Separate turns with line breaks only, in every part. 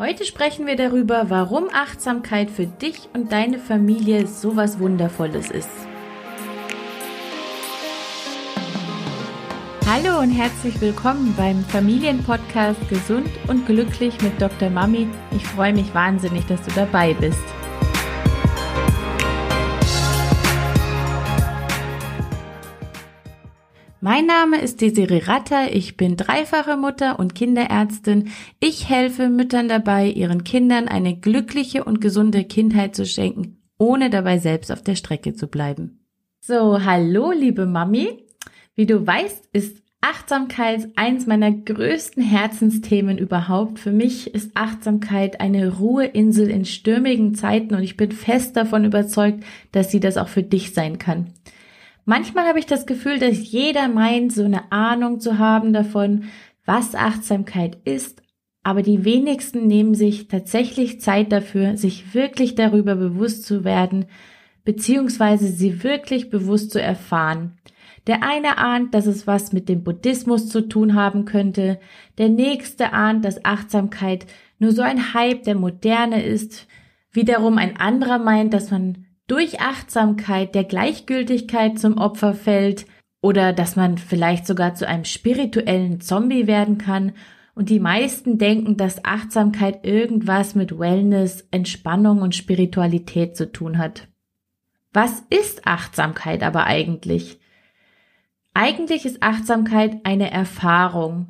Heute sprechen wir darüber, warum Achtsamkeit für dich und deine Familie so was Wundervolles ist. Hallo und herzlich willkommen beim Familienpodcast Gesund und Glücklich mit Dr. Mami. Ich freue mich wahnsinnig, dass du dabei bist. Mein Name ist Desiree Ratter, ich bin dreifache Mutter und Kinderärztin. Ich helfe Müttern dabei, ihren Kindern eine glückliche und gesunde Kindheit zu schenken, ohne dabei selbst auf der Strecke zu bleiben. So, hallo liebe Mami. Wie du weißt, ist Achtsamkeit eins meiner größten Herzensthemen überhaupt. Für mich ist Achtsamkeit eine Ruheinsel in stürmigen Zeiten und ich bin fest davon überzeugt, dass sie das auch für dich sein kann. Manchmal habe ich das Gefühl, dass jeder meint, so eine Ahnung zu haben davon, was Achtsamkeit ist, aber die wenigsten nehmen sich tatsächlich Zeit dafür, sich wirklich darüber bewusst zu werden, beziehungsweise sie wirklich bewusst zu erfahren. Der eine ahnt, dass es was mit dem Buddhismus zu tun haben könnte, der nächste ahnt, dass Achtsamkeit nur so ein Hype der Moderne ist, wiederum ein anderer meint, dass man durch Achtsamkeit der Gleichgültigkeit zum Opfer fällt oder dass man vielleicht sogar zu einem spirituellen Zombie werden kann. Und die meisten denken, dass Achtsamkeit irgendwas mit Wellness, Entspannung und Spiritualität zu tun hat. Was ist Achtsamkeit aber eigentlich? Eigentlich ist Achtsamkeit eine Erfahrung,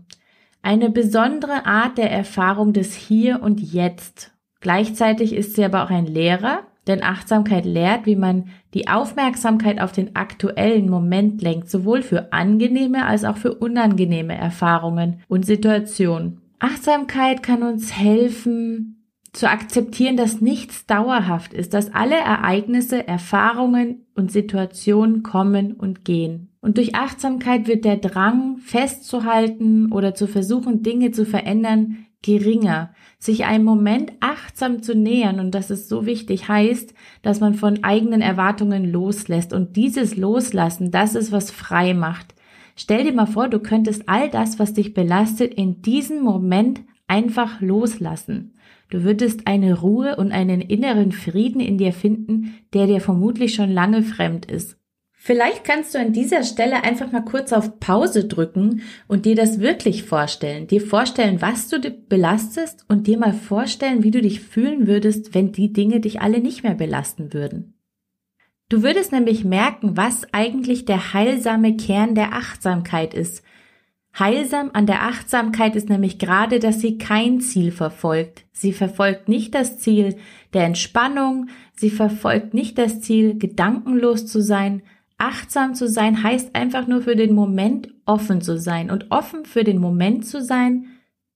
eine besondere Art der Erfahrung des Hier und Jetzt. Gleichzeitig ist sie aber auch ein Lehrer, denn Achtsamkeit lehrt, wie man die Aufmerksamkeit auf den aktuellen Moment lenkt, sowohl für angenehme als auch für unangenehme Erfahrungen und Situationen. Achtsamkeit kann uns helfen, zu akzeptieren, dass nichts dauerhaft ist, dass alle Ereignisse, Erfahrungen und Situationen kommen und gehen. Und durch Achtsamkeit wird der Drang, festzuhalten oder zu versuchen, Dinge zu verändern, geringer. Sich einem Moment achtsam zu nähern, und das ist so wichtig, heißt, dass man von eigenen Erwartungen loslässt. Und dieses Loslassen, das ist, was frei macht. Stell dir mal vor, du könntest all das, was dich belastet, in diesem Moment einfach loslassen. Du würdest eine Ruhe und einen inneren Frieden in dir finden, der dir vermutlich schon lange fremd ist. Vielleicht kannst du an dieser Stelle einfach mal kurz auf Pause drücken und dir das wirklich vorstellen. Dir vorstellen, was du belastest und dir mal vorstellen, wie du dich fühlen würdest, wenn die Dinge dich alle nicht mehr belasten würden. Du würdest nämlich merken, was eigentlich der heilsame Kern der Achtsamkeit ist. Heilsam an der Achtsamkeit ist nämlich gerade, dass sie kein Ziel verfolgt. Sie verfolgt nicht das Ziel der Entspannung, sie verfolgt nicht das Ziel, gedankenlos zu sein, Achtsam zu sein heißt einfach nur für den Moment offen zu sein. Und offen für den Moment zu sein,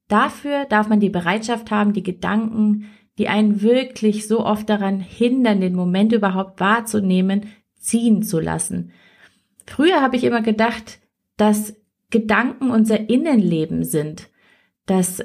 dafür darf man die Bereitschaft haben, die Gedanken, die einen wirklich so oft daran hindern, den Moment überhaupt wahrzunehmen, ziehen zu lassen. Früher habe ich immer gedacht, dass Gedanken unser Innenleben sind, dass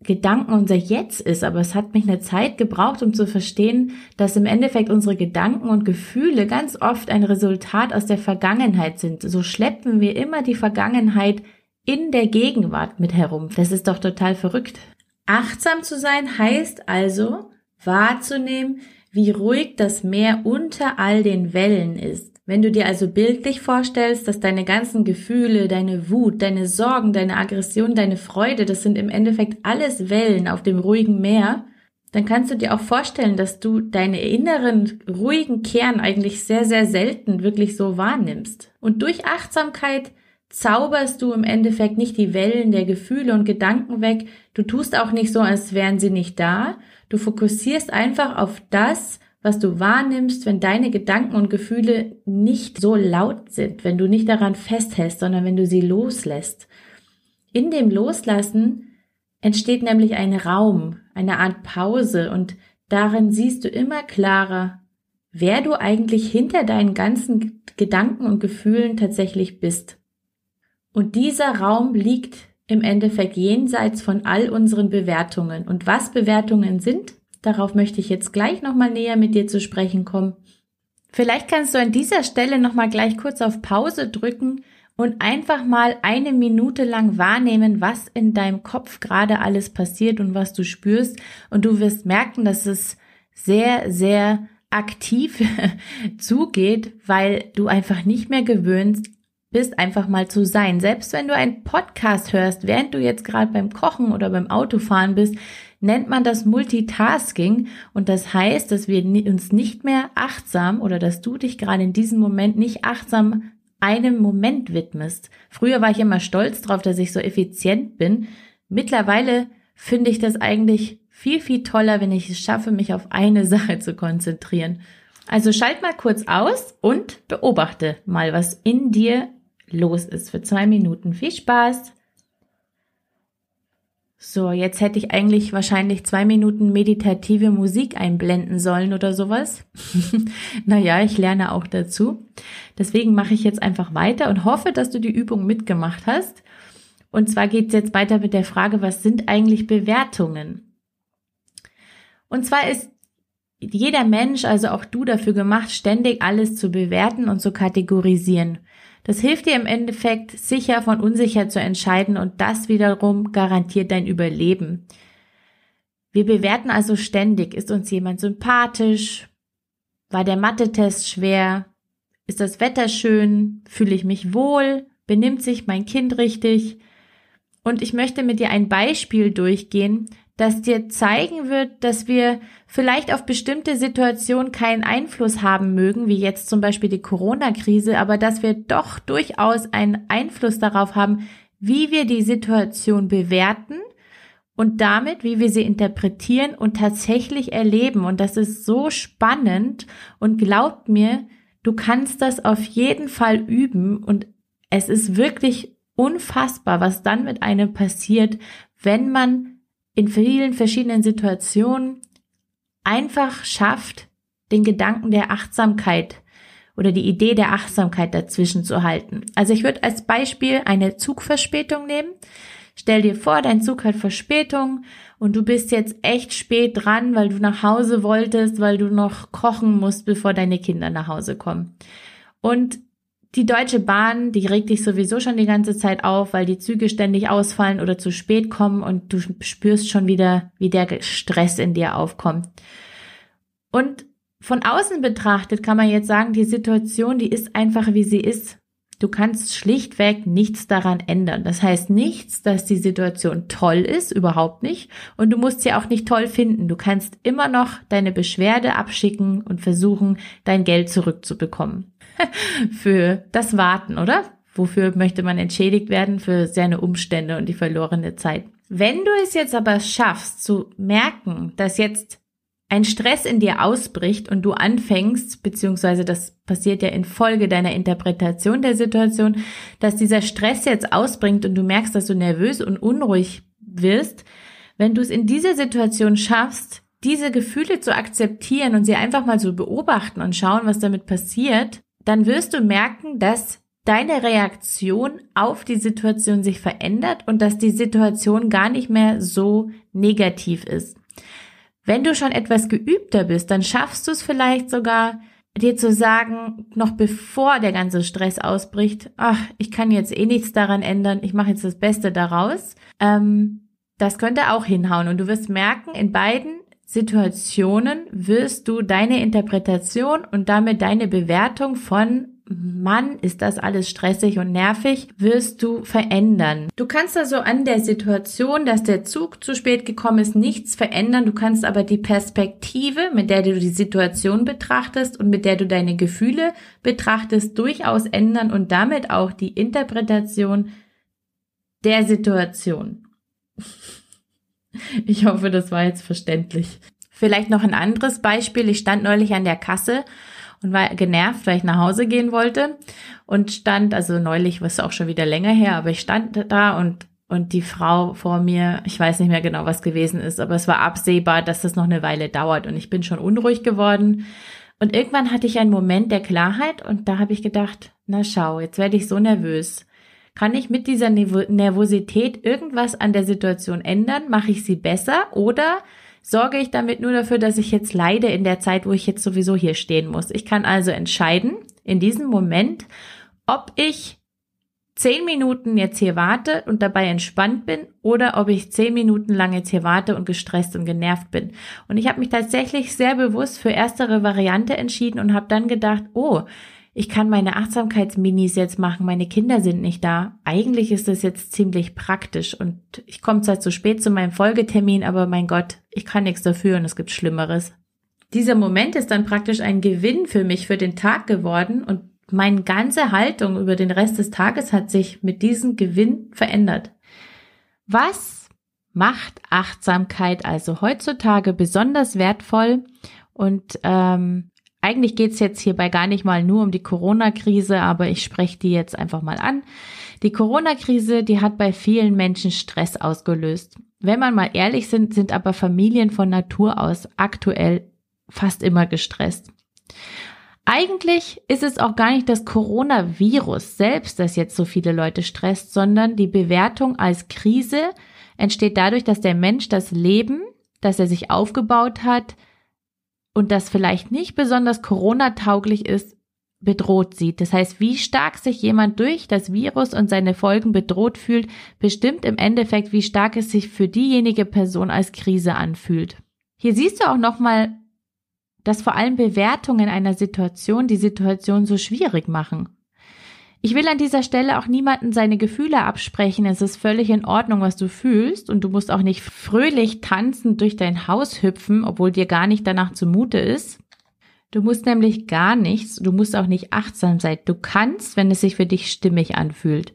Gedanken unser Jetzt ist, aber es hat mich eine Zeit gebraucht, um zu verstehen, dass im Endeffekt unsere Gedanken und Gefühle ganz oft ein Resultat aus der Vergangenheit sind. So schleppen wir immer die Vergangenheit in der Gegenwart mit herum. Das ist doch total verrückt. Achtsam zu sein heißt also wahrzunehmen, wie ruhig das Meer unter all den Wellen ist. Wenn du dir also bildlich vorstellst, dass deine ganzen Gefühle, deine Wut, deine Sorgen, deine Aggression, deine Freude, das sind im Endeffekt alles Wellen auf dem ruhigen Meer, dann kannst du dir auch vorstellen, dass du deine inneren ruhigen Kern eigentlich sehr, sehr selten wirklich so wahrnimmst. Und durch Achtsamkeit zauberst du im Endeffekt nicht die Wellen der Gefühle und Gedanken weg. Du tust auch nicht so, als wären sie nicht da. Du fokussierst einfach auf das, was du wahrnimmst, wenn deine Gedanken und Gefühle nicht so laut sind, wenn du nicht daran festhältst, sondern wenn du sie loslässt. In dem Loslassen entsteht nämlich ein Raum, eine Art Pause und darin siehst du immer klarer, wer du eigentlich hinter deinen ganzen Gedanken und Gefühlen tatsächlich bist. Und dieser Raum liegt im Endeffekt jenseits von all unseren Bewertungen. Und was Bewertungen sind, Darauf möchte ich jetzt gleich nochmal näher mit dir zu sprechen kommen. Vielleicht kannst du an dieser Stelle nochmal gleich kurz auf Pause drücken und einfach mal eine Minute lang wahrnehmen, was in deinem Kopf gerade alles passiert und was du spürst. Und du wirst merken, dass es sehr, sehr aktiv zugeht, weil du einfach nicht mehr gewöhnst bist, einfach mal zu sein. Selbst wenn du einen Podcast hörst, während du jetzt gerade beim Kochen oder beim Autofahren bist, nennt man das Multitasking und das heißt, dass wir uns nicht mehr achtsam oder dass du dich gerade in diesem Moment nicht achtsam einem Moment widmest. Früher war ich immer stolz drauf, dass ich so effizient bin. Mittlerweile finde ich das eigentlich viel, viel toller, wenn ich es schaffe, mich auf eine Sache zu konzentrieren. Also schalt mal kurz aus und beobachte mal, was in dir los ist für zwei Minuten. Viel Spaß! So, jetzt hätte ich eigentlich wahrscheinlich zwei Minuten meditative Musik einblenden sollen oder sowas. naja, ich lerne auch dazu. Deswegen mache ich jetzt einfach weiter und hoffe, dass du die Übung mitgemacht hast. Und zwar geht es jetzt weiter mit der Frage, was sind eigentlich Bewertungen? Und zwar ist jeder Mensch, also auch du dafür gemacht, ständig alles zu bewerten und zu kategorisieren. Das hilft dir im Endeffekt, sicher von unsicher zu entscheiden und das wiederum garantiert dein Überleben. Wir bewerten also ständig, ist uns jemand sympathisch? War der Mathe-Test schwer? Ist das Wetter schön? Fühle ich mich wohl? Benimmt sich mein Kind richtig? Und ich möchte mit dir ein Beispiel durchgehen, das dir zeigen wird, dass wir vielleicht auf bestimmte Situationen keinen Einfluss haben mögen, wie jetzt zum Beispiel die Corona-Krise, aber dass wir doch durchaus einen Einfluss darauf haben, wie wir die Situation bewerten und damit, wie wir sie interpretieren und tatsächlich erleben. Und das ist so spannend und glaubt mir, du kannst das auf jeden Fall üben und es ist wirklich unfassbar, was dann mit einem passiert, wenn man in vielen verschiedenen Situationen einfach schafft, den Gedanken der Achtsamkeit oder die Idee der Achtsamkeit dazwischen zu halten. Also ich würde als Beispiel eine Zugverspätung nehmen. Stell dir vor, dein Zug hat Verspätung und du bist jetzt echt spät dran, weil du nach Hause wolltest, weil du noch kochen musst, bevor deine Kinder nach Hause kommen. Und die Deutsche Bahn, die regt dich sowieso schon die ganze Zeit auf, weil die Züge ständig ausfallen oder zu spät kommen und du spürst schon wieder, wie der Stress in dir aufkommt. Und von außen betrachtet kann man jetzt sagen, die Situation, die ist einfach wie sie ist. Du kannst schlichtweg nichts daran ändern. Das heißt nichts, dass die Situation toll ist, überhaupt nicht. Und du musst sie auch nicht toll finden. Du kannst immer noch deine Beschwerde abschicken und versuchen, dein Geld zurückzubekommen. für das Warten, oder? Wofür möchte man entschädigt werden? Für seine Umstände und die verlorene Zeit. Wenn du es jetzt aber schaffst zu merken, dass jetzt ein Stress in dir ausbricht und du anfängst, beziehungsweise das passiert ja in Folge deiner Interpretation der Situation, dass dieser Stress jetzt ausbringt und du merkst, dass du nervös und unruhig wirst, wenn du es in dieser Situation schaffst, diese Gefühle zu akzeptieren und sie einfach mal zu beobachten und schauen, was damit passiert, dann wirst du merken, dass deine Reaktion auf die Situation sich verändert und dass die Situation gar nicht mehr so negativ ist. Wenn du schon etwas geübter bist, dann schaffst du es vielleicht sogar, dir zu sagen, noch bevor der ganze Stress ausbricht, ach, ich kann jetzt eh nichts daran ändern, ich mache jetzt das Beste daraus. Ähm, das könnte auch hinhauen und du wirst merken, in beiden Situationen wirst du deine Interpretation und damit deine Bewertung von Mann, ist das alles stressig und nervig, wirst du verändern. Du kannst also an der Situation, dass der Zug zu spät gekommen ist, nichts verändern. Du kannst aber die Perspektive, mit der du die Situation betrachtest und mit der du deine Gefühle betrachtest, durchaus ändern und damit auch die Interpretation der Situation. Ich hoffe, das war jetzt verständlich. Vielleicht noch ein anderes Beispiel. Ich stand neulich an der Kasse und war genervt, weil ich nach Hause gehen wollte und stand, also neulich, was auch schon wieder länger her, aber ich stand da und und die Frau vor mir, ich weiß nicht mehr genau, was gewesen ist, aber es war absehbar, dass das noch eine Weile dauert und ich bin schon unruhig geworden. Und irgendwann hatte ich einen Moment der Klarheit und da habe ich gedacht, na schau, jetzt werde ich so nervös. Kann ich mit dieser Nervosität irgendwas an der Situation ändern? Mache ich sie besser oder sorge ich damit nur dafür, dass ich jetzt leide in der Zeit, wo ich jetzt sowieso hier stehen muss? Ich kann also entscheiden in diesem Moment, ob ich zehn Minuten jetzt hier warte und dabei entspannt bin oder ob ich zehn Minuten lang jetzt hier warte und gestresst und genervt bin. Und ich habe mich tatsächlich sehr bewusst für erstere Variante entschieden und habe dann gedacht, oh, ich kann meine Achtsamkeitsminis jetzt machen, meine Kinder sind nicht da. Eigentlich ist das jetzt ziemlich praktisch und ich komme zwar zu spät zu meinem Folgetermin, aber mein Gott, ich kann nichts dafür und es gibt Schlimmeres. Dieser Moment ist dann praktisch ein Gewinn für mich für den Tag geworden und meine ganze Haltung über den Rest des Tages hat sich mit diesem Gewinn verändert. Was macht Achtsamkeit also heutzutage besonders wertvoll? Und ähm, eigentlich geht's jetzt hierbei gar nicht mal nur um die Corona-Krise, aber ich spreche die jetzt einfach mal an. Die Corona-Krise, die hat bei vielen Menschen Stress ausgelöst. Wenn man mal ehrlich sind, sind aber Familien von Natur aus aktuell fast immer gestresst. Eigentlich ist es auch gar nicht das Coronavirus selbst, das jetzt so viele Leute stresst, sondern die Bewertung als Krise entsteht dadurch, dass der Mensch das Leben, das er sich aufgebaut hat und das vielleicht nicht besonders Corona-tauglich ist, bedroht sieht. Das heißt, wie stark sich jemand durch das Virus und seine Folgen bedroht fühlt, bestimmt im Endeffekt, wie stark es sich für diejenige Person als Krise anfühlt. Hier siehst du auch nochmal dass vor allem Bewertungen einer Situation die Situation so schwierig machen. Ich will an dieser Stelle auch niemanden seine Gefühle absprechen. Es ist völlig in Ordnung, was du fühlst und du musst auch nicht fröhlich tanzend durch dein Haus hüpfen, obwohl dir gar nicht danach zumute ist. Du musst nämlich gar nichts, du musst auch nicht achtsam sein. Du kannst, wenn es sich für dich stimmig anfühlt.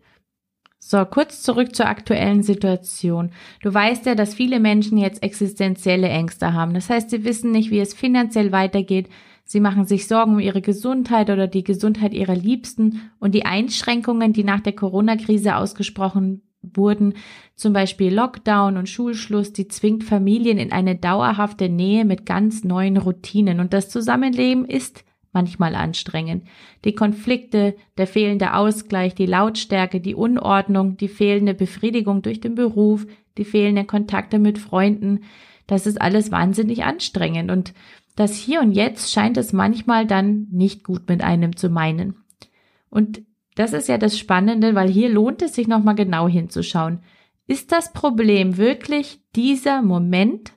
So, kurz zurück zur aktuellen Situation. Du weißt ja, dass viele Menschen jetzt existenzielle Ängste haben. Das heißt, sie wissen nicht, wie es finanziell weitergeht. Sie machen sich Sorgen um ihre Gesundheit oder die Gesundheit ihrer Liebsten und die Einschränkungen, die nach der Corona-Krise ausgesprochen wurden, zum Beispiel Lockdown und Schulschluss, die zwingt Familien in eine dauerhafte Nähe mit ganz neuen Routinen. Und das Zusammenleben ist manchmal anstrengend. Die Konflikte, der fehlende Ausgleich, die Lautstärke, die Unordnung, die fehlende Befriedigung durch den Beruf, die fehlenden Kontakte mit Freunden, das ist alles wahnsinnig anstrengend und das Hier und Jetzt scheint es manchmal dann nicht gut mit einem zu meinen. Und das ist ja das Spannende, weil hier lohnt es sich nochmal genau hinzuschauen. Ist das Problem wirklich dieser Moment,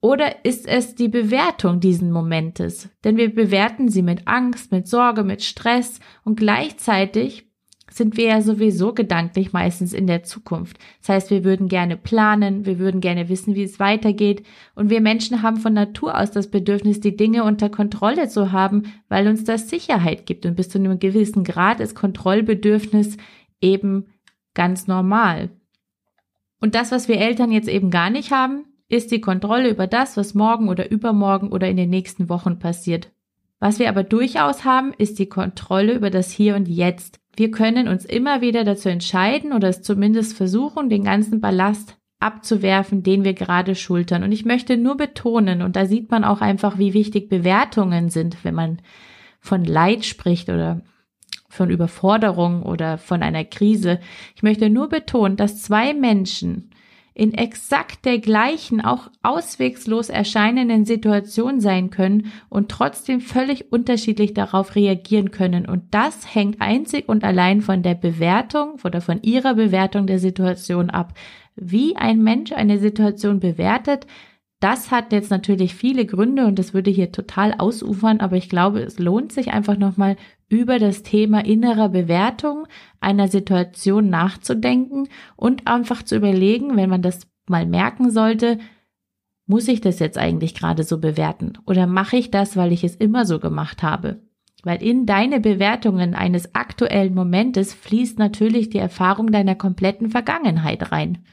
oder ist es die Bewertung diesen Momentes? Denn wir bewerten sie mit Angst, mit Sorge, mit Stress und gleichzeitig sind wir ja sowieso gedanklich meistens in der Zukunft. Das heißt, wir würden gerne planen, wir würden gerne wissen, wie es weitergeht und wir Menschen haben von Natur aus das Bedürfnis, die Dinge unter Kontrolle zu haben, weil uns das Sicherheit gibt und bis zu einem gewissen Grad ist Kontrollbedürfnis eben ganz normal. Und das, was wir Eltern jetzt eben gar nicht haben, ist die Kontrolle über das, was morgen oder übermorgen oder in den nächsten Wochen passiert. Was wir aber durchaus haben, ist die Kontrolle über das Hier und Jetzt. Wir können uns immer wieder dazu entscheiden oder es zumindest versuchen, den ganzen Ballast abzuwerfen, den wir gerade schultern. Und ich möchte nur betonen, und da sieht man auch einfach, wie wichtig Bewertungen sind, wenn man von Leid spricht oder von Überforderung oder von einer Krise. Ich möchte nur betonen, dass zwei Menschen in exakt der gleichen, auch auswegslos erscheinenden Situation sein können und trotzdem völlig unterschiedlich darauf reagieren können. Und das hängt einzig und allein von der Bewertung oder von ihrer Bewertung der Situation ab. Wie ein Mensch eine Situation bewertet, das hat jetzt natürlich viele Gründe und das würde hier total ausufern, aber ich glaube, es lohnt sich einfach nochmal über das Thema innerer Bewertung einer Situation nachzudenken und einfach zu überlegen, wenn man das mal merken sollte, muss ich das jetzt eigentlich gerade so bewerten oder mache ich das, weil ich es immer so gemacht habe? Weil in deine Bewertungen eines aktuellen Momentes fließt natürlich die Erfahrung deiner kompletten Vergangenheit rein.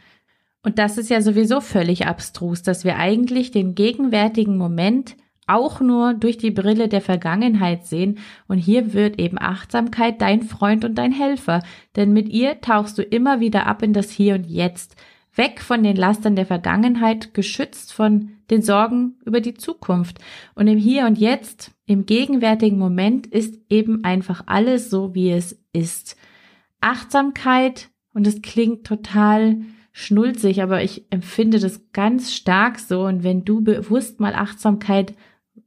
Und das ist ja sowieso völlig abstrus, dass wir eigentlich den gegenwärtigen Moment auch nur durch die Brille der Vergangenheit sehen. Und hier wird eben Achtsamkeit dein Freund und dein Helfer. Denn mit ihr tauchst du immer wieder ab in das Hier und Jetzt. Weg von den Lastern der Vergangenheit, geschützt von den Sorgen über die Zukunft. Und im Hier und Jetzt, im gegenwärtigen Moment ist eben einfach alles so, wie es ist. Achtsamkeit, und es klingt total schnulzig, aber ich empfinde das ganz stark so. Und wenn du bewusst mal Achtsamkeit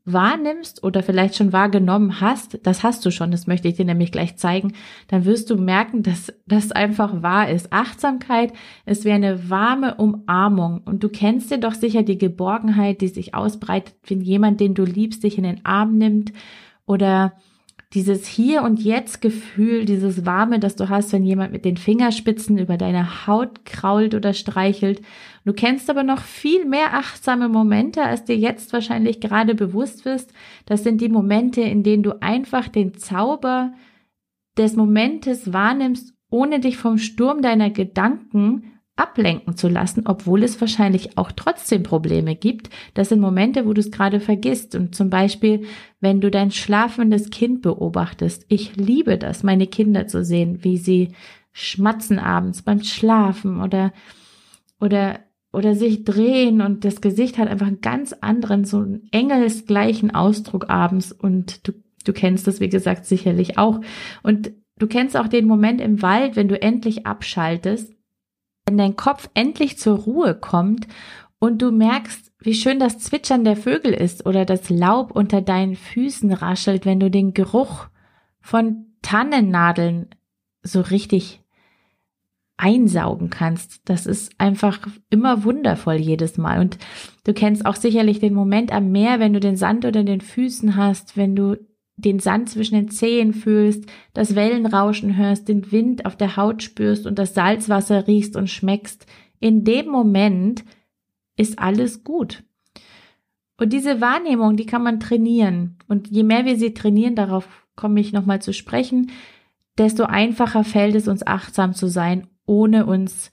wahrnimmst oder vielleicht schon wahrgenommen hast, das hast du schon, das möchte ich dir nämlich gleich zeigen, dann wirst du merken, dass das einfach wahr ist. Achtsamkeit ist wie eine warme Umarmung und du kennst dir doch sicher die Geborgenheit, die sich ausbreitet, wenn jemand, den du liebst, dich in den Arm nimmt oder dieses Hier und Jetzt Gefühl, dieses Warme, das du hast, wenn jemand mit den Fingerspitzen über deine Haut krault oder streichelt. Du kennst aber noch viel mehr achtsame Momente, als dir jetzt wahrscheinlich gerade bewusst wirst. Das sind die Momente, in denen du einfach den Zauber des Momentes wahrnimmst, ohne dich vom Sturm deiner Gedanken ablenken zu lassen, obwohl es wahrscheinlich auch trotzdem Probleme gibt. Das sind Momente, wo du es gerade vergisst. Und zum Beispiel, wenn du dein schlafendes Kind beobachtest. Ich liebe das, meine Kinder zu sehen, wie sie schmatzen abends beim Schlafen oder, oder, oder sich drehen und das Gesicht hat einfach einen ganz anderen, so einen engelsgleichen Ausdruck abends und du, du kennst das, wie gesagt, sicherlich auch. Und du kennst auch den Moment im Wald, wenn du endlich abschaltest wenn dein Kopf endlich zur Ruhe kommt und du merkst, wie schön das Zwitschern der Vögel ist oder das Laub unter deinen Füßen raschelt, wenn du den Geruch von Tannennadeln so richtig einsaugen kannst. Das ist einfach immer wundervoll jedes Mal. Und du kennst auch sicherlich den Moment am Meer, wenn du den Sand unter den Füßen hast, wenn du den Sand zwischen den Zehen fühlst, das Wellenrauschen hörst, den Wind auf der Haut spürst und das Salzwasser riechst und schmeckst, in dem Moment ist alles gut. Und diese Wahrnehmung, die kann man trainieren. Und je mehr wir sie trainieren, darauf komme ich nochmal zu sprechen, desto einfacher fällt es uns achtsam zu sein, ohne uns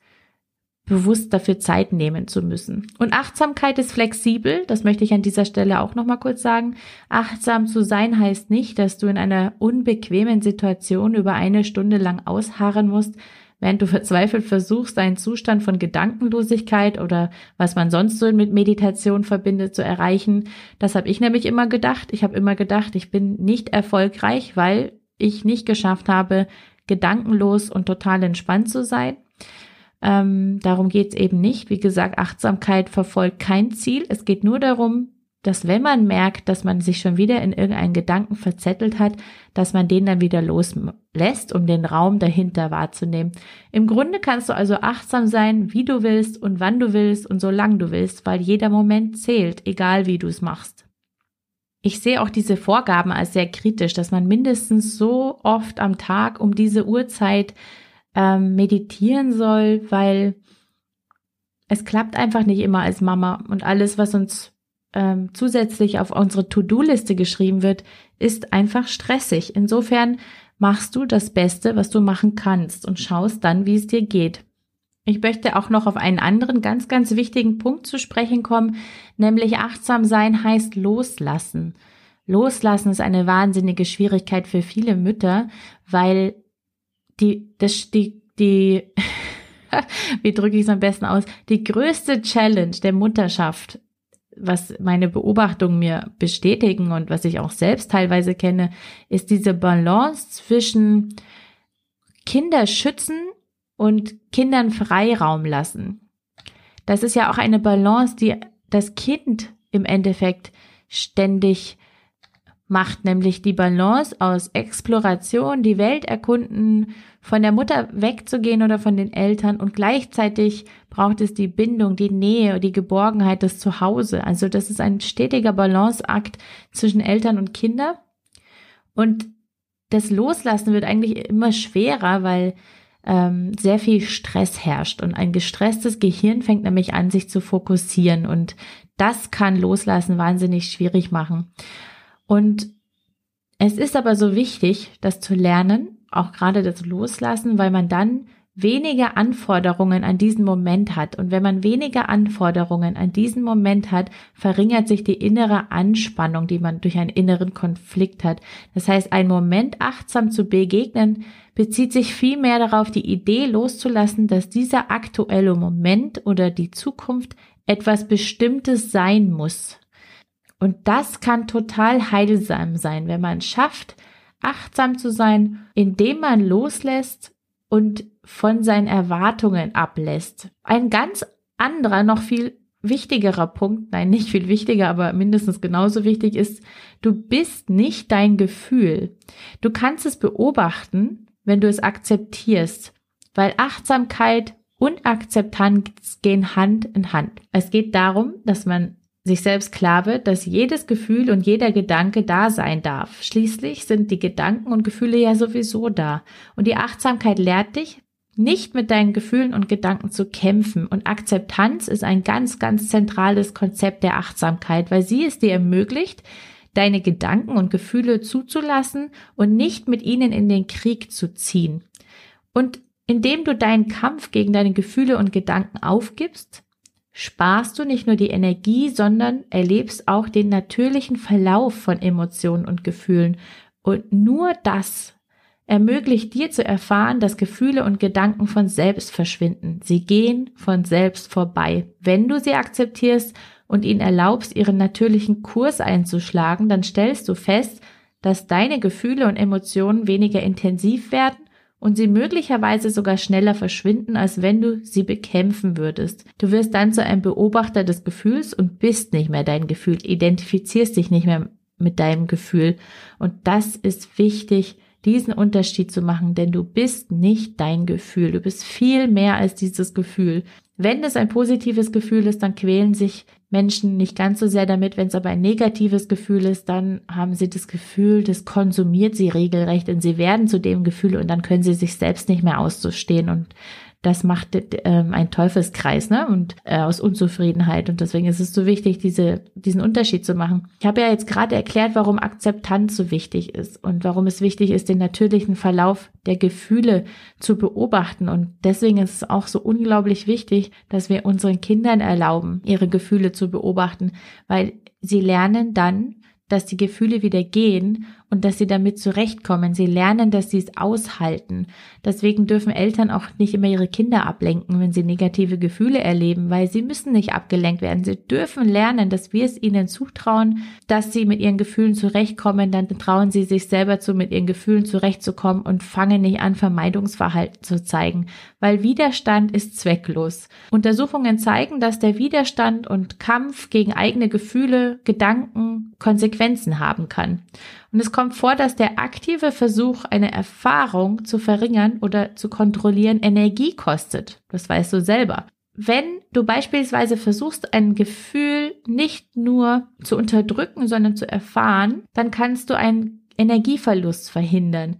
bewusst dafür Zeit nehmen zu müssen. Und Achtsamkeit ist flexibel, das möchte ich an dieser Stelle auch nochmal kurz sagen. Achtsam zu sein heißt nicht, dass du in einer unbequemen Situation über eine Stunde lang ausharren musst, während du verzweifelt versuchst, einen Zustand von Gedankenlosigkeit oder was man sonst so mit Meditation verbindet, zu erreichen. Das habe ich nämlich immer gedacht. Ich habe immer gedacht, ich bin nicht erfolgreich, weil ich nicht geschafft habe, gedankenlos und total entspannt zu sein. Ähm, darum geht es eben nicht. Wie gesagt, Achtsamkeit verfolgt kein Ziel. Es geht nur darum, dass wenn man merkt, dass man sich schon wieder in irgendeinen Gedanken verzettelt hat, dass man den dann wieder loslässt, um den Raum dahinter wahrzunehmen. Im Grunde kannst du also achtsam sein, wie du willst und wann du willst und so lang du willst, weil jeder Moment zählt, egal wie du es machst. Ich sehe auch diese Vorgaben als sehr kritisch, dass man mindestens so oft am Tag um diese Uhrzeit ähm, meditieren soll, weil es klappt einfach nicht immer als Mama und alles, was uns ähm, zusätzlich auf unsere To-Do-Liste geschrieben wird, ist einfach stressig. Insofern machst du das Beste, was du machen kannst und schaust dann, wie es dir geht. Ich möchte auch noch auf einen anderen ganz, ganz wichtigen Punkt zu sprechen kommen, nämlich achtsam sein heißt loslassen. Loslassen ist eine wahnsinnige Schwierigkeit für viele Mütter, weil die, das, die, die, wie drücke ich es am besten aus, die größte Challenge der Mutterschaft, was meine Beobachtungen mir bestätigen und was ich auch selbst teilweise kenne, ist diese Balance zwischen Kinder schützen und Kindern Freiraum lassen. Das ist ja auch eine Balance, die das Kind im Endeffekt ständig macht, nämlich die Balance aus Exploration, die Welt erkunden, von der Mutter wegzugehen oder von den Eltern und gleichzeitig braucht es die Bindung, die Nähe, die Geborgenheit des Zuhause. Also das ist ein stetiger Balanceakt zwischen Eltern und Kinder und das Loslassen wird eigentlich immer schwerer, weil ähm, sehr viel Stress herrscht und ein gestresstes Gehirn fängt nämlich an, sich zu fokussieren und das kann Loslassen wahnsinnig schwierig machen. Und es ist aber so wichtig, das zu lernen, auch gerade das Loslassen, weil man dann weniger Anforderungen an diesen Moment hat. Und wenn man weniger Anforderungen an diesen Moment hat, verringert sich die innere Anspannung, die man durch einen inneren Konflikt hat. Das heißt, ein Moment achtsam zu begegnen, bezieht sich vielmehr darauf, die Idee loszulassen, dass dieser aktuelle Moment oder die Zukunft etwas Bestimmtes sein muss. Und das kann total heilsam sein, wenn man schafft, achtsam zu sein, indem man loslässt und von seinen Erwartungen ablässt. Ein ganz anderer, noch viel wichtigerer Punkt, nein, nicht viel wichtiger, aber mindestens genauso wichtig ist, du bist nicht dein Gefühl. Du kannst es beobachten, wenn du es akzeptierst, weil Achtsamkeit und Akzeptanz gehen Hand in Hand. Es geht darum, dass man sich selbst klar wird, dass jedes Gefühl und jeder Gedanke da sein darf. Schließlich sind die Gedanken und Gefühle ja sowieso da. Und die Achtsamkeit lehrt dich, nicht mit deinen Gefühlen und Gedanken zu kämpfen. Und Akzeptanz ist ein ganz, ganz zentrales Konzept der Achtsamkeit, weil sie es dir ermöglicht, deine Gedanken und Gefühle zuzulassen und nicht mit ihnen in den Krieg zu ziehen. Und indem du deinen Kampf gegen deine Gefühle und Gedanken aufgibst, sparst du nicht nur die Energie, sondern erlebst auch den natürlichen Verlauf von Emotionen und Gefühlen. Und nur das ermöglicht dir zu erfahren, dass Gefühle und Gedanken von selbst verschwinden. Sie gehen von selbst vorbei. Wenn du sie akzeptierst und ihnen erlaubst, ihren natürlichen Kurs einzuschlagen, dann stellst du fest, dass deine Gefühle und Emotionen weniger intensiv werden und sie möglicherweise sogar schneller verschwinden, als wenn du sie bekämpfen würdest. Du wirst dann zu einem Beobachter des Gefühls und bist nicht mehr dein Gefühl, identifizierst dich nicht mehr mit deinem Gefühl. Und das ist wichtig, diesen Unterschied zu machen, denn du bist nicht dein Gefühl. Du bist viel mehr als dieses Gefühl. Wenn es ein positives Gefühl ist, dann quälen sich Menschen nicht ganz so sehr damit. Wenn es aber ein negatives Gefühl ist, dann haben sie das Gefühl, das konsumiert sie regelrecht und sie werden zu dem Gefühl und dann können sie sich selbst nicht mehr auszustehen und das macht ähm, ein Teufelskreis, ne? Und äh, aus Unzufriedenheit. Und deswegen ist es so wichtig, diese, diesen Unterschied zu machen. Ich habe ja jetzt gerade erklärt, warum Akzeptanz so wichtig ist und warum es wichtig ist, den natürlichen Verlauf der Gefühle zu beobachten. Und deswegen ist es auch so unglaublich wichtig, dass wir unseren Kindern erlauben, ihre Gefühle zu beobachten, weil sie lernen dann, dass die Gefühle wieder gehen und dass sie damit zurechtkommen. Sie lernen, dass sie es aushalten. Deswegen dürfen Eltern auch nicht immer ihre Kinder ablenken, wenn sie negative Gefühle erleben, weil sie müssen nicht abgelenkt werden. Sie dürfen lernen, dass wir es ihnen zutrauen, dass sie mit ihren Gefühlen zurechtkommen. Dann trauen sie sich selber zu, mit ihren Gefühlen zurechtzukommen und fangen nicht an, Vermeidungsverhalten zu zeigen, weil Widerstand ist zwecklos. Untersuchungen zeigen, dass der Widerstand und Kampf gegen eigene Gefühle, Gedanken Konsequenzen haben kann. Und es kommt vor, dass der aktive Versuch, eine Erfahrung zu verringern oder zu kontrollieren, Energie kostet. Das weißt du selber. Wenn du beispielsweise versuchst, ein Gefühl nicht nur zu unterdrücken, sondern zu erfahren, dann kannst du einen Energieverlust verhindern.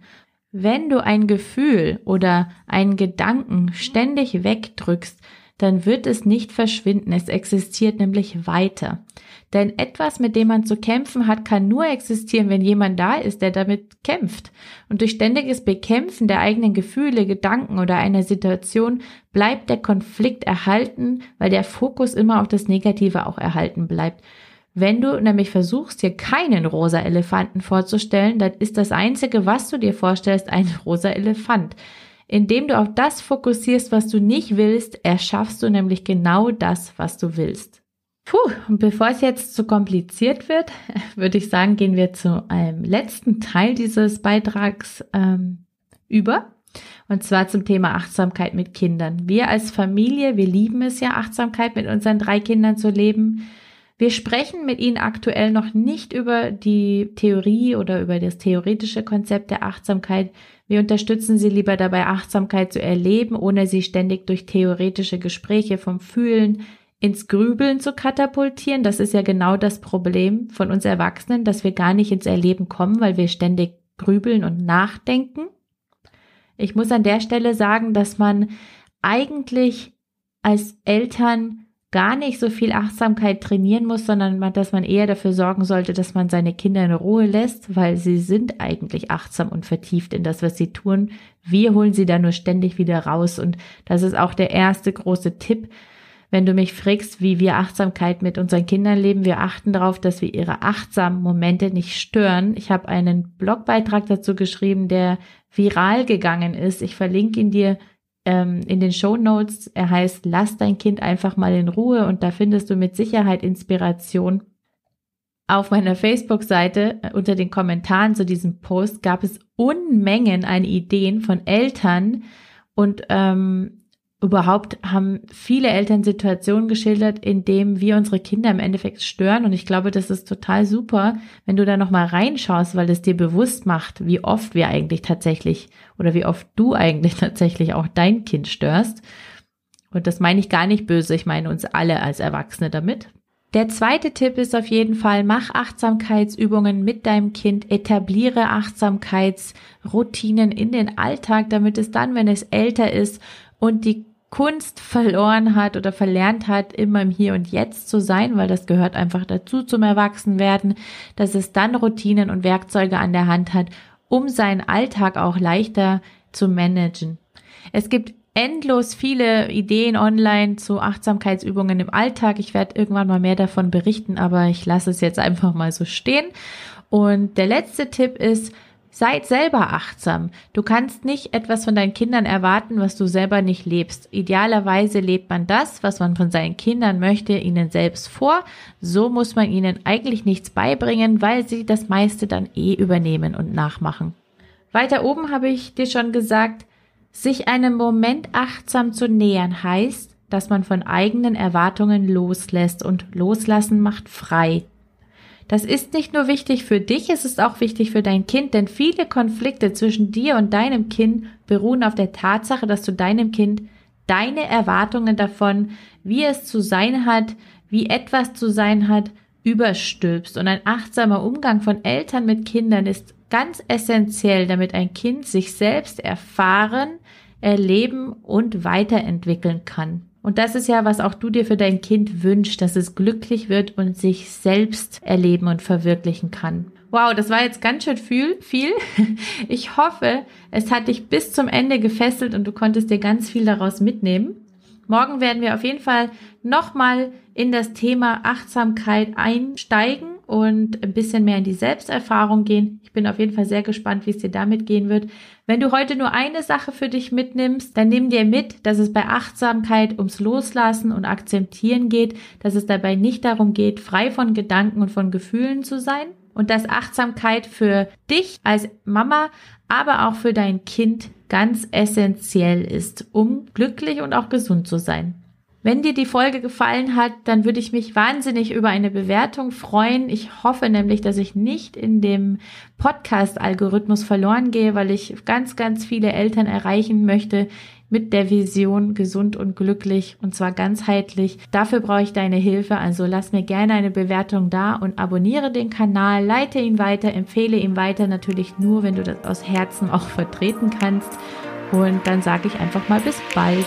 Wenn du ein Gefühl oder einen Gedanken ständig wegdrückst, dann wird es nicht verschwinden. Es existiert nämlich weiter. Denn etwas, mit dem man zu kämpfen hat, kann nur existieren, wenn jemand da ist, der damit kämpft. Und durch ständiges Bekämpfen der eigenen Gefühle, Gedanken oder einer Situation bleibt der Konflikt erhalten, weil der Fokus immer auf das Negative auch erhalten bleibt. Wenn du nämlich versuchst, dir keinen rosa Elefanten vorzustellen, dann ist das einzige, was du dir vorstellst, ein rosa Elefant. Indem du auf das fokussierst, was du nicht willst, erschaffst du nämlich genau das, was du willst. Puh, und bevor es jetzt zu kompliziert wird, würde ich sagen, gehen wir zu einem letzten Teil dieses Beitrags ähm, über. Und zwar zum Thema Achtsamkeit mit Kindern. Wir als Familie, wir lieben es ja, Achtsamkeit mit unseren drei Kindern zu leben. Wir sprechen mit ihnen aktuell noch nicht über die Theorie oder über das theoretische Konzept der Achtsamkeit. Wir unterstützen sie lieber dabei, Achtsamkeit zu erleben, ohne sie ständig durch theoretische Gespräche vom Fühlen, ins Grübeln zu katapultieren. Das ist ja genau das Problem von uns Erwachsenen, dass wir gar nicht ins Erleben kommen, weil wir ständig grübeln und nachdenken. Ich muss an der Stelle sagen, dass man eigentlich als Eltern gar nicht so viel Achtsamkeit trainieren muss, sondern dass man eher dafür sorgen sollte, dass man seine Kinder in Ruhe lässt, weil sie sind eigentlich achtsam und vertieft in das, was sie tun. Wir holen sie da nur ständig wieder raus und das ist auch der erste große Tipp, wenn du mich fragst, wie wir Achtsamkeit mit unseren Kindern leben, wir achten darauf, dass wir ihre achtsamen Momente nicht stören. Ich habe einen Blogbeitrag dazu geschrieben, der viral gegangen ist. Ich verlinke ihn dir ähm, in den Show Notes. Er heißt Lass dein Kind einfach mal in Ruhe und da findest du mit Sicherheit Inspiration. Auf meiner Facebook-Seite äh, unter den Kommentaren zu diesem Post gab es Unmengen an Ideen von Eltern und ähm, überhaupt haben viele Eltern Situationen geschildert, in denen wir unsere Kinder im Endeffekt stören. Und ich glaube, das ist total super, wenn du da nochmal reinschaust, weil es dir bewusst macht, wie oft wir eigentlich tatsächlich oder wie oft du eigentlich tatsächlich auch dein Kind störst. Und das meine ich gar nicht böse, ich meine uns alle als Erwachsene damit. Der zweite Tipp ist auf jeden Fall, mach Achtsamkeitsübungen mit deinem Kind, etabliere Achtsamkeitsroutinen in den Alltag, damit es dann, wenn es älter ist und die Kunst verloren hat oder verlernt hat, immer im Hier und Jetzt zu sein, weil das gehört einfach dazu zum Erwachsenwerden, dass es dann Routinen und Werkzeuge an der Hand hat, um seinen Alltag auch leichter zu managen. Es gibt endlos viele Ideen online zu Achtsamkeitsübungen im Alltag. Ich werde irgendwann mal mehr davon berichten, aber ich lasse es jetzt einfach mal so stehen. Und der letzte Tipp ist, Seid selber achtsam. Du kannst nicht etwas von deinen Kindern erwarten, was du selber nicht lebst. Idealerweise lebt man das, was man von seinen Kindern möchte, ihnen selbst vor. So muss man ihnen eigentlich nichts beibringen, weil sie das meiste dann eh übernehmen und nachmachen. Weiter oben habe ich dir schon gesagt, sich einem Moment achtsam zu nähern heißt, dass man von eigenen Erwartungen loslässt und loslassen macht frei. Das ist nicht nur wichtig für dich, es ist auch wichtig für dein Kind, denn viele Konflikte zwischen dir und deinem Kind beruhen auf der Tatsache, dass du deinem Kind deine Erwartungen davon, wie es zu sein hat, wie etwas zu sein hat, überstülpst. Und ein achtsamer Umgang von Eltern mit Kindern ist ganz essentiell, damit ein Kind sich selbst erfahren, erleben und weiterentwickeln kann. Und das ist ja, was auch du dir für dein Kind wünschst, dass es glücklich wird und sich selbst erleben und verwirklichen kann. Wow, das war jetzt ganz schön viel, viel. Ich hoffe, es hat dich bis zum Ende gefesselt und du konntest dir ganz viel daraus mitnehmen. Morgen werden wir auf jeden Fall nochmal in das Thema Achtsamkeit einsteigen und ein bisschen mehr in die Selbsterfahrung gehen. Ich bin auf jeden Fall sehr gespannt, wie es dir damit gehen wird. Wenn du heute nur eine Sache für dich mitnimmst, dann nimm dir mit, dass es bei Achtsamkeit ums Loslassen und Akzeptieren geht, dass es dabei nicht darum geht, frei von Gedanken und von Gefühlen zu sein und dass Achtsamkeit für dich als Mama, aber auch für dein Kind ganz essentiell ist, um glücklich und auch gesund zu sein. Wenn dir die Folge gefallen hat, dann würde ich mich wahnsinnig über eine Bewertung freuen. Ich hoffe nämlich, dass ich nicht in dem Podcast-Algorithmus verloren gehe, weil ich ganz, ganz viele Eltern erreichen möchte mit der Vision gesund und glücklich und zwar ganzheitlich. Dafür brauche ich deine Hilfe. Also lass mir gerne eine Bewertung da und abonniere den Kanal, leite ihn weiter, empfehle ihn weiter. Natürlich nur, wenn du das aus Herzen auch vertreten kannst. Und dann sage ich einfach mal bis bald.